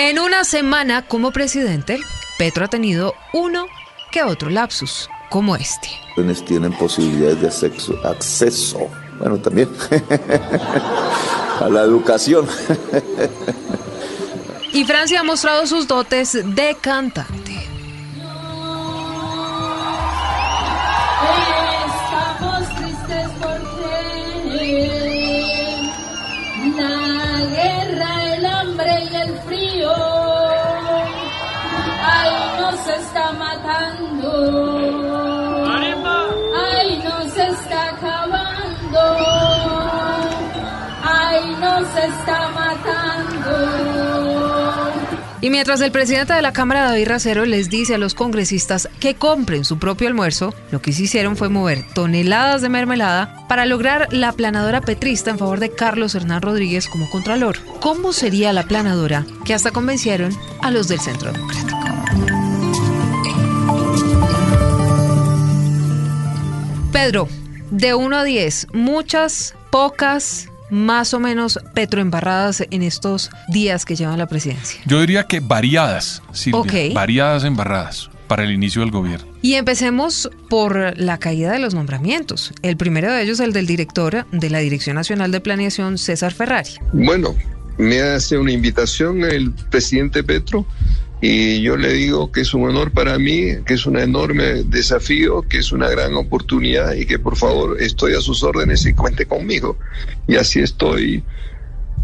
En una semana como presidente, Petro ha tenido uno que otro lapsus, como este. Quienes tienen posibilidades de acceso, acceso bueno, también a la educación. y Francia ha mostrado sus dotes de cantante. Estamos tristes porque está matando, ay, nos está acabando, ay, nos está matando. Y mientras el presidente de la Cámara, David Racero, les dice a los congresistas que compren su propio almuerzo, lo que sí hicieron fue mover toneladas de mermelada para lograr la planadora petrista en favor de Carlos Hernán Rodríguez como contralor. ¿Cómo sería la planadora que hasta convencieron a los del Centro Democrático? Pedro, de 1 a 10, muchas, pocas, más o menos petroembarradas en estos días que llevan la presidencia? Yo diría que variadas, Silvia, Ok. variadas embarradas para el inicio del gobierno. Y empecemos por la caída de los nombramientos. El primero de ellos, el del director de la Dirección Nacional de Planeación, César Ferrari. Bueno, me hace una invitación el presidente Petro y yo le digo que es un honor para mí, que es un enorme desafío, que es una gran oportunidad y que por favor estoy a sus órdenes y cuente conmigo. Y así estoy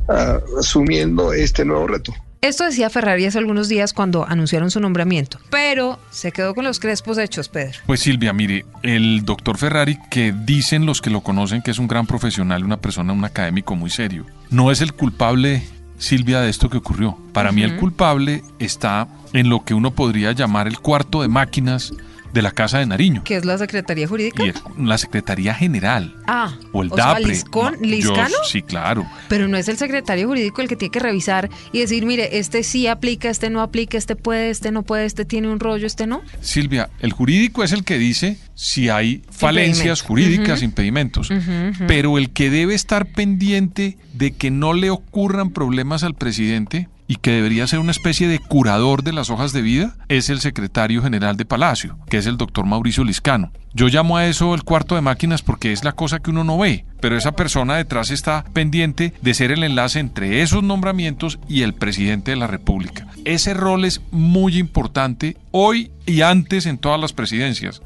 ah, asumiendo este nuevo reto. Esto decía Ferrari hace algunos días cuando anunciaron su nombramiento, pero se quedó con los crespos hechos, Pedro. Pues Silvia, mire, el doctor Ferrari, que dicen los que lo conocen que es un gran profesional, una persona, un académico muy serio, no es el culpable, Silvia, de esto que ocurrió. Para mí el culpable está en lo que uno podría llamar el cuarto de máquinas de la Casa de Nariño. ¿Qué es la Secretaría Jurídica? Y es la Secretaría General. Ah, O el sea, DAPRE. Liscón- No, yo- ¿Liscano? sí, claro. Pero no es el secretario jurídico el que tiene que revisar y decir, mire, este sí aplica, este no aplica, este puede, este no puede, este tiene un rollo, este no. Silvia, el jurídico es el que dice si hay falencias jurídicas, Ujú. impedimentos. Pero el que debe estar pendiente de que no le ocurran problemas al presidente y que debería ser una especie de curador de las hojas de vida es el secretario general de Palacio, que es el doctor Mauricio Liscano. Yo llamo a eso el cuarto de máquinas porque es la cosa que uno no ve, pero esa persona detrás está pendiente de ser el enlace entre esos nombramientos y el presidente de la República. Ese rol es muy importante hoy y antes en todas las presidencias.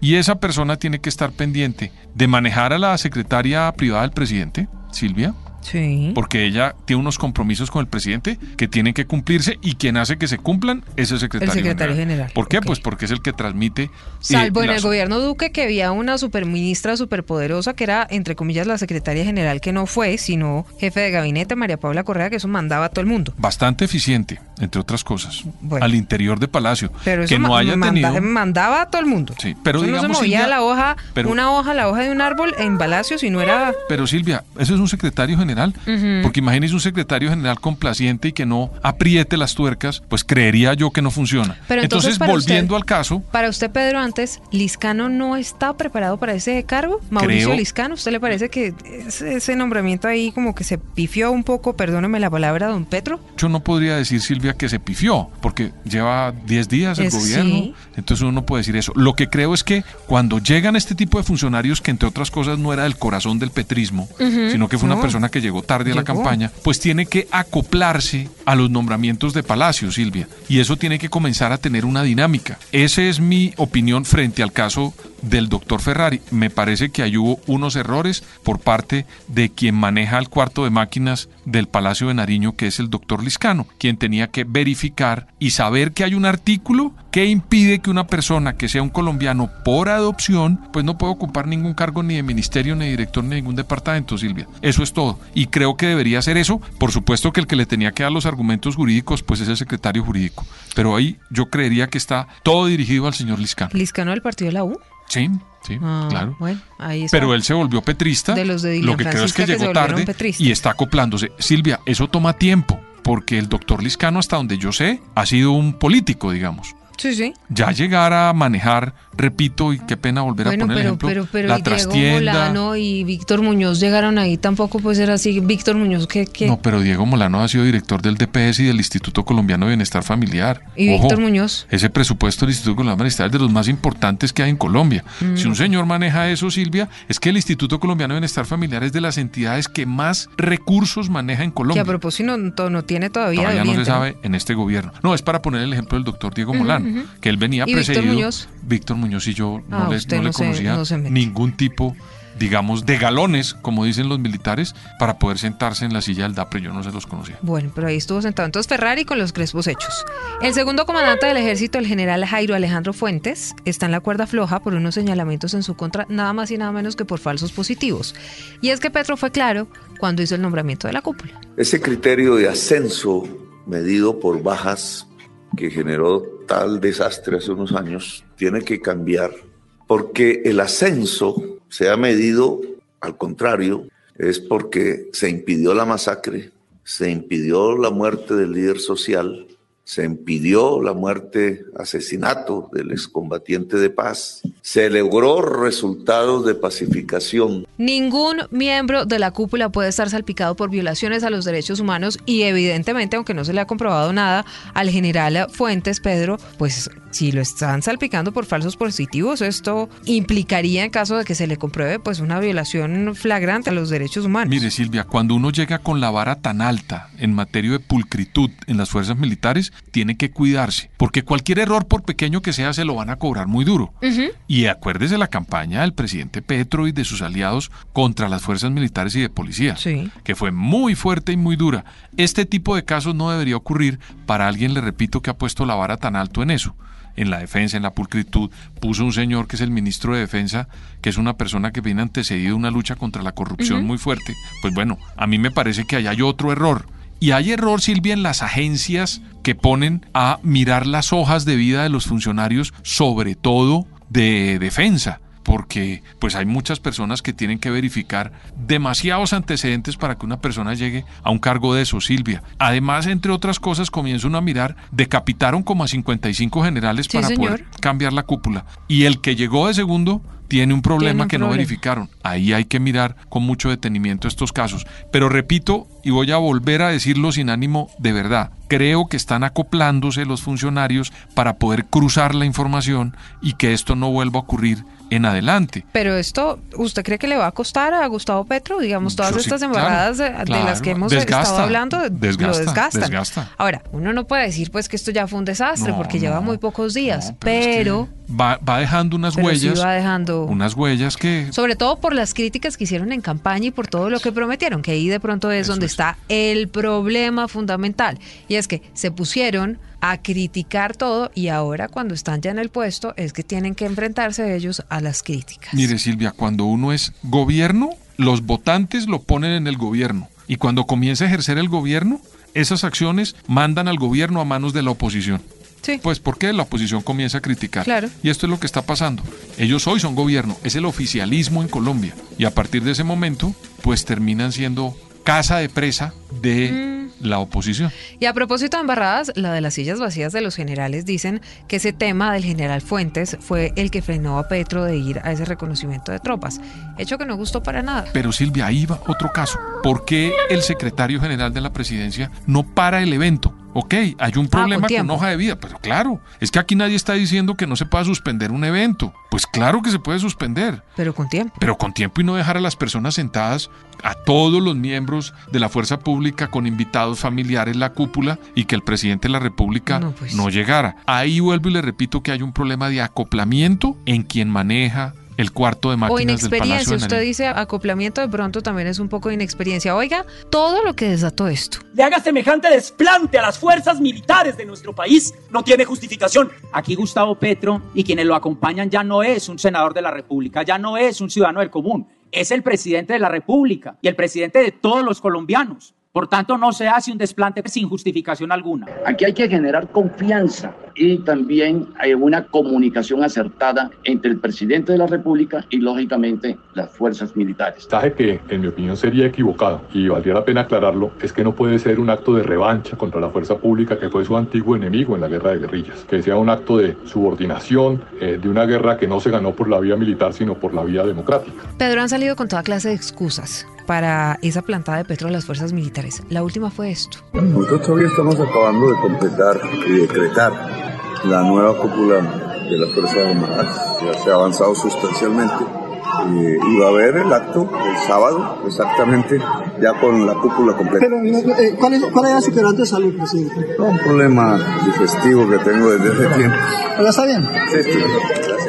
Y esa persona tiene que estar pendiente de manejar a la secretaria privada del presidente, Silvia, Sí. porque ella tiene unos compromisos con el presidente que tienen que cumplirse y quien hace que se cumplan es el secretario, El secretario general, ¿Por qué? Pues porque es el que transmite. eh, Salvo en el gobierno Duque que había una superministra superpoderosa que era, entre comillas, la secretaria general que no fue, sino jefe de gabinete, María Paula Correa, que eso mandaba a todo el mundo. Bastante eficiente, entre otras cosas, Bueno. al interior de Palacio. Pero que no haya manda- tenido. mandaba a todo el mundo. Sí, pero Eso digamos, no se movía Silvia, la hoja, pero- una hoja, la hoja de un árbol en Palacio, si no era... Pero Silvia, eso es un secretario general. Porque imagínese un secretario general complaciente y que no apriete las tuercas, pues creería yo que no funciona. Pero entonces, volviendo usted- al caso, Para usted, Pedro, antes, ¿Liscano no está preparado para ese cargo? Mauricio Creo- Liscano, ¿usted le parece que ese, ese nombramiento ahí como que se pifió un poco, perdóneme la palabra, don Petro? yo no podría decir, Silvia, que se pifió, porque lleva 10 días el Es- gobierno. sí. Entonces uno no puede decir eso. Lo que creo es que cuando llegan este tipo de funcionarios, que entre otras cosas no era el corazón del petrismo, sino que fue una persona que llegó tarde a la campaña, pues tiene que acoplarse a los nombramientos de Palacio, Silvia. Y eso tiene que comenzar a tener una dinámica. Esa es mi opinión frente al caso del doctor Ferrari. Me parece que ahí hubo unos errores por parte de quien maneja el cuarto de máquinas del Palacio de Nariño, que es el doctor Liscano, quien tenía que verificar y saber que hay un artículo que impide que una persona que sea un colombiano por adopción, pues no puede ocupar ningún cargo ni de ministerio, ni de director, ni de ningún departamento, Silvia. Eso es todo. Y creo que debería ser eso. Por supuesto que el que le tenía que dar los argumentos jurídicos, pues es el secretario jurídico. Pero ahí yo creería que está todo dirigido al señor Liscano. ¿Liscano del partido de la U? Sí, sí, Ah, claro. Bueno, ahí está. Pero él se volvió petrista. De los de Lo que creo es que llegó tarde petristas. y está acoplándose. Silvia, eso toma tiempo, porque el doctor Liscano, hasta donde yo sé, ha sido un político, digamos. Sí, sí. Ya llegar a manejar, repito, y qué pena volver Bueno, a poner el ejemplo, pero, pero la y Diego trastienda. Molano y Víctor Muñoz llegaron ahí, tampoco puede ser así. Víctor Muñoz, ¿qué? qué? No, pero Diego Molano ha sido director del DPS y del Instituto Colombiano de Bienestar Familiar. ¿Y Ojo, Víctor Muñoz? Ese presupuesto del Instituto Colombiano de Bienestar es de los más importantes que hay en Colombia. Mm. Si un señor maneja eso, Silvia, es que el Instituto Colombiano de Bienestar Familiar es de las entidades que más recursos maneja en Que Colombia. a propósito no, tiene todavía. Todavía no se sabe en este gobierno. No, es para poner el ejemplo del doctor Diego Molano, que él venía ¿Y Víctor precedido. Muñoz? Víctor Muñoz y yo no Ah, le, no le no se- conocía no se mete. ningún tipo, digamos, de galones, como dicen los militares, para poder sentarse en la silla del DAPRE. Yo no se los conocía. Bueno, pero ahí estuvo sentado. Entonces Ferrari con los crespos hechos. El segundo comandante del ejército, el general Jairo Alejandro Fuentes, está en la cuerda floja por unos señalamientos en su contra, nada más y nada menos que por falsos positivos. Y es que Petro fue claro cuando hizo el nombramiento de la cúpula. Ese criterio de ascenso medido por bajas que generó tal desastre hace unos años tiene que cambiar porque el ascenso se ha medido al contrario, es porque se impidió la masacre, se impidió la muerte del líder social, se impidió la muerte, asesinato del excombatiente de paz, se logró resultados de pacificación. Ningún miembro de la cúpula puede estar salpicado por violaciones a los derechos humanos y evidentemente, aunque no se le ha comprobado nada al general Fuentes, Pedro, pues si lo están salpicando por falsos positivos, esto implicaría en caso de que se le compruebe pues una violación flagrante a los derechos humanos. Mire, Silvia, cuando uno llega con la vara tan alta en materia de pulcritud en las fuerzas militares, tiene que cuidarse, porque cualquier error, por pequeño que sea, se lo van a cobrar muy duro. Y acuérdese la campaña del presidente Petro y de sus aliados contra las fuerzas militares y de policía, Sí. que fue muy fuerte y muy dura. Este tipo de casos no debería ocurrir para alguien, le repito, que ha puesto la vara tan alto en eso en la defensa, en la pulcritud, puso un señor que es el ministro de Defensa, que es una persona que viene antecedido una lucha contra la corrupción muy fuerte. Pues bueno, a mí me parece que ahí hay otro error. Y hay error, Silvia, en las agencias que ponen a mirar las hojas de vida de los funcionarios, sobre todo de defensa porque pues hay muchas personas que tienen que verificar demasiados antecedentes para que una persona llegue a un cargo de eso, Silvia. Además, entre otras cosas, comienza uno a mirar, decapitaron como a 55 generales Sí, para señor. poder cambiar la cúpula. Y el que llegó de segundo tiene un problema Tiene un que no verificaron. Ahí hay que mirar con mucho detenimiento estos casos. Pero repito, y voy a volver a decirlo sin ánimo de verdad, creo que están acoplándose los funcionarios para poder cruzar la información y que esto no vuelva a ocurrir en adelante. Pero esto, ¿usted cree que le va a costar a Gustavo Petro? Digamos, todas Yo sí, estas claro, embarradas de, de claro. las que hemos Desgasta, estado hablando, lo desgasta, desgastan. desgasta. Ahora, uno no puede decir pues que esto ya fue un desastre No, porque lleva muy pocos días, no, es que pero, va, va dejando unas pero sí huellas, va dejando... unas huellas que Sobre todo por las críticas que hicieron en campaña y por todo lo que prometieron, que ahí de pronto es Eso donde es. está el problema fundamental. Y es que se pusieron a criticar todo y ahora cuando están ya en el puesto es que tienen que enfrentarse ellos a las críticas. Mire Silvia, cuando uno es gobierno, los votantes lo ponen en el gobierno. Y cuando comienza a ejercer el gobierno, esas acciones mandan al gobierno a manos de la oposición. Sí. Pues porque la oposición comienza a criticar. Claro. Y esto es lo que está pasando. Ellos hoy son gobierno, es el oficialismo en Colombia. Y a partir de ese momento, pues terminan siendo casa de presa de Mm. La oposición. Y a propósito de embarradas, la de las sillas vacías de los generales dicen que ese tema del general Fuentes fue el que frenó a Petro de ir a ese reconocimiento de tropas. Hecho que no gustó para nada. Pero Silvia, ahí va otro caso. ¿Por qué el secretario general de la presidencia no para el evento? Ok, hay un problema con, hoja de vida, pero claro, es que aquí nadie está diciendo que no se pueda suspender un evento. Pues claro que se puede suspender, Pero con tiempo. pero con tiempo y no dejar a las personas sentadas, a todos los miembros de la fuerza pública con invitados familiares, la cúpula, y que el presidente de la República No, no, pues. llegara. Ahí vuelvo y le repito que hay un problema de acoplamiento en quien maneja el cuarto de O máquinas del inexperiencia, Palacio de usted dice acoplamiento, de pronto también es un poco de inexperiencia. Oiga, todo lo que desató esto. le haga semejante desplante a las fuerzas militares de nuestro país no tiene justificación. Aquí Gustavo Petro y quienes lo acompañan ya no es un senador de la República, ya no es un ciudadano del común, es el presidente de la República y el presidente de todos los colombianos. Por tanto, no se hace un desplante sin justificación alguna. Aquí hay que generar confianza y también hay una comunicación acertada entre el presidente de la República y, lógicamente, las fuerzas militares. El mensaje que, en mi opinión, sería equivocado y valdría la pena aclararlo es que no puede ser un acto de revancha contra la fuerza pública que fue su antiguo enemigo en la guerra de guerrillas, que sea un acto de subordinación eh, de una guerra que no se ganó por la vía militar, sino por la vía democrática. Pedro han salido con toda clase de excusas para esa plantada de petro de las fuerzas militares. La última fue esto. Nosotros todavía estamos acabando de completar y decretar la nueva cúpula de las Fuerzas Armadas. Ya se ha avanzado sustancialmente. Eh, y va a haber el acto el sábado, exactamente, ya con la cúpula completa. Pero, eh, ¿cuál, es, ¿cuál era su quebrante de salud, presidente? Un problema digestivo que tengo desde hace tiempo. ¿Ya está bien? Sí, sí, gracias.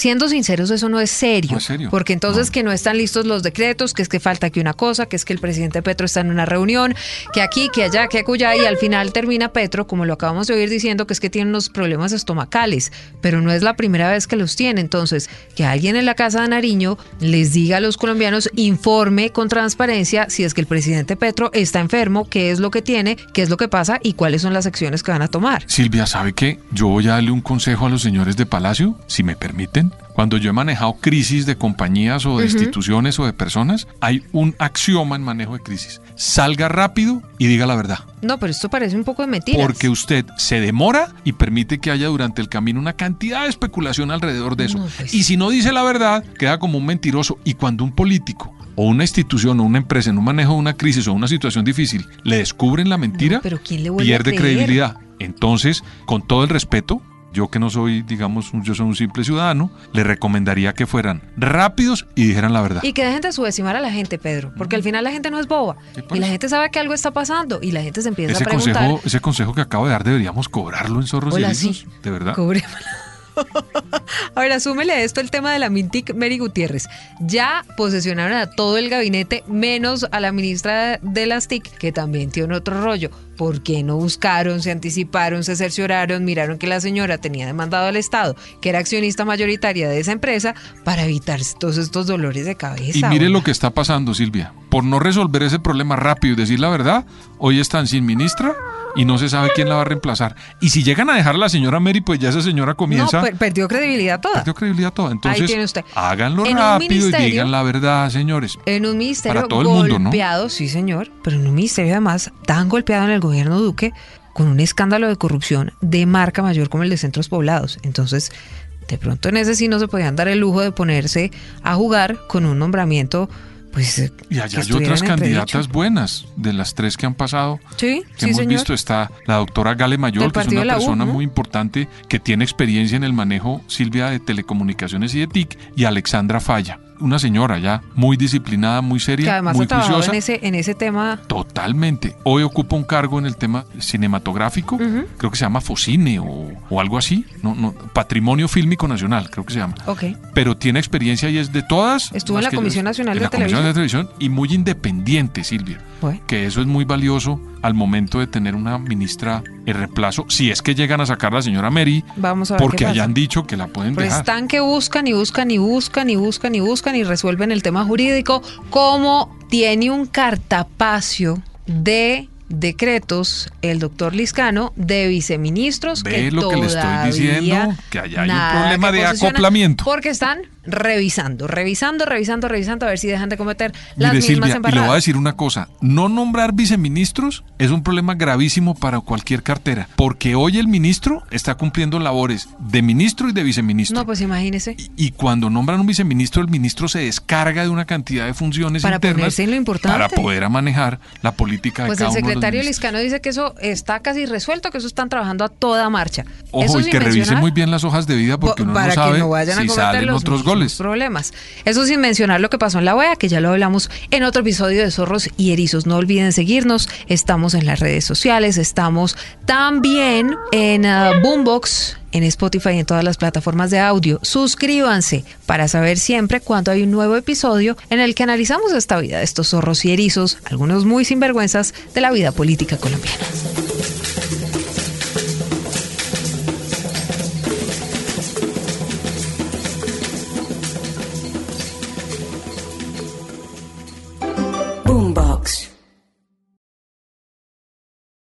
Siendo sinceros, eso no es serio. No es serio. Porque entonces No. que no están listos los decretos, que es que falta que una cosa, que es que el presidente Petro está en una reunión, que aquí, que allá, que acullá, y al final termina Petro, como lo acabamos de oír diciendo, que es que tiene unos problemas estomacales, pero no es la primera vez que los tiene. Entonces, que alguien en la Casa de Nariño les diga a los colombianos, informe con transparencia si es que el presidente Petro está enfermo, qué es lo que tiene, qué es lo que pasa y cuáles son las acciones que van a tomar. Silvia, ¿sabe qué? Yo voy a darle un consejo a los señores de Palacio, si me permiten. Cuando yo he manejado crisis de compañías o de instituciones o de personas, hay un axioma en manejo de crisis. Salga rápido y diga la verdad. No, pero esto parece un poco de mentiras. Porque usted se demora y permite que haya durante el camino una cantidad de especulación alrededor de eso. No, pues. Y si no dice la verdad, queda como un mentiroso. Y cuando un político o una institución o una empresa en un manejo de una crisis o una situación difícil le descubren la mentira, No, pero ¿quién le vuelve a pierde credibilidad. Entonces, con todo el respeto, yo que no soy, digamos, un- yo soy un simple ciudadano, le recomendaría que fueran rápidos y dijeran la verdad. Y que dejen de subestimar a la gente, Pedro, porque al final la gente no es boba. Sí, Y la eso. gente sabe que algo está pasando y la gente se empieza Ese a preguntar. consejo, ese consejo que acabo de dar deberíamos cobrarlo en zorros y Hola, erizos, sí. de verdad. Cobrémoslo. A ver, asúmele a esto el tema de la Mintic Mary Gutiérrez. Ya posesionaron a todo el gabinete, menos a la ministra de las TIC, que también tiene otro rollo. ¿Por qué no buscaron, se anticiparon, se cercioraron, miraron que la señora tenía demandado al Estado, que era accionista mayoritaria de esa empresa, para evitar todos estos dolores de cabeza? Y mire lo que está pasando, Silvia. Por no resolver ese problema rápido y decir la verdad, hoy están sin ministra y no se sabe quién la va a reemplazar. Y si llegan a dejar a la señora Mary, pues ya esa señora comienza. No, per- perdió credibilidad toda. perdió credibilidad toda. Entonces, tiene usted. háganlo En rápido y digan la verdad, señores. En un ministerio Para todo el mundo, ¿no? golpeado, sí señor, pero en un ministerio además tan golpeado en el gobierno Duque con un escándalo de corrupción de marca mayor como el de centros poblados. Entonces, de pronto en ese sí no se podían dar el lujo de ponerse a jugar con un nombramiento, pues... eh, Y allá hay otras candidatas buenas, de las tres que han pasado. Sí, que sí hemos señor. visto está la doctora Gale Mayor, que es una U, persona ¿no? muy importante que tiene experiencia en el manejo, Silvia, de telecomunicaciones y de TIC, y Alexandra Falla, una señora ya muy disciplinada, muy seria, Que además muy juiciosa. en ese, en ese tema... Totalmente. Hoy ocupa un cargo en el tema cinematográfico, creo que se llama Focine o, o algo así, no, no, Patrimonio Fílmico Nacional, creo que se llama. Ok. Pero tiene experiencia y es de todas. Estuvo en la yo- Comisión Nacional en de la Comisión de Televisión y muy independiente, Silvia. Bueno. Que eso es muy valioso al momento de tener una ministra en reemplazo, si es que llegan a sacar a la señora Mary, Vamos a ver porque hayan dicho que la pueden Pero dejar. están que buscan y buscan y buscan y buscan y buscan y resuelven el tema jurídico, como tiene un cartapacio de decretos el doctor Liscano de viceministros Ve que lo que le estoy diciendo, que allá hay un problema de acoplamiento. porque están revisando, revisando, revisando, revisando a ver si dejan de cometer las Mire mismas Silvia, y le voy a decir una cosa, no nombrar viceministros es un problema gravísimo para cualquier cartera, porque hoy el ministro está cumpliendo labores de ministro y de viceministro. No, pues imagínese. Y cuando nombran un viceministro, el ministro se descarga de una cantidad de funciones Para internas ponerse en lo importante. para poder manejar la política Pues de el cada de los secretario. Liscano dice que eso está casi resuelto, que eso están trabajando a toda marcha. Ojo, Eso y que revise mencionar- muy bien las hojas de vida porque uno para no sabe que no vayan a si salen otros problemas. Eso sin mencionar lo que pasó en la OEA, que ya lo hablamos en otro episodio de Zorros y Erizos. No olviden seguirnos. Estamos en las redes sociales, estamos también en ah, Boombox, en Spotify y en todas las plataformas de audio. Suscríbanse para saber siempre cuando hay un nuevo episodio en el que analizamos esta vida de estos zorros y erizos, algunos muy sinvergüenzas de la vida política colombiana.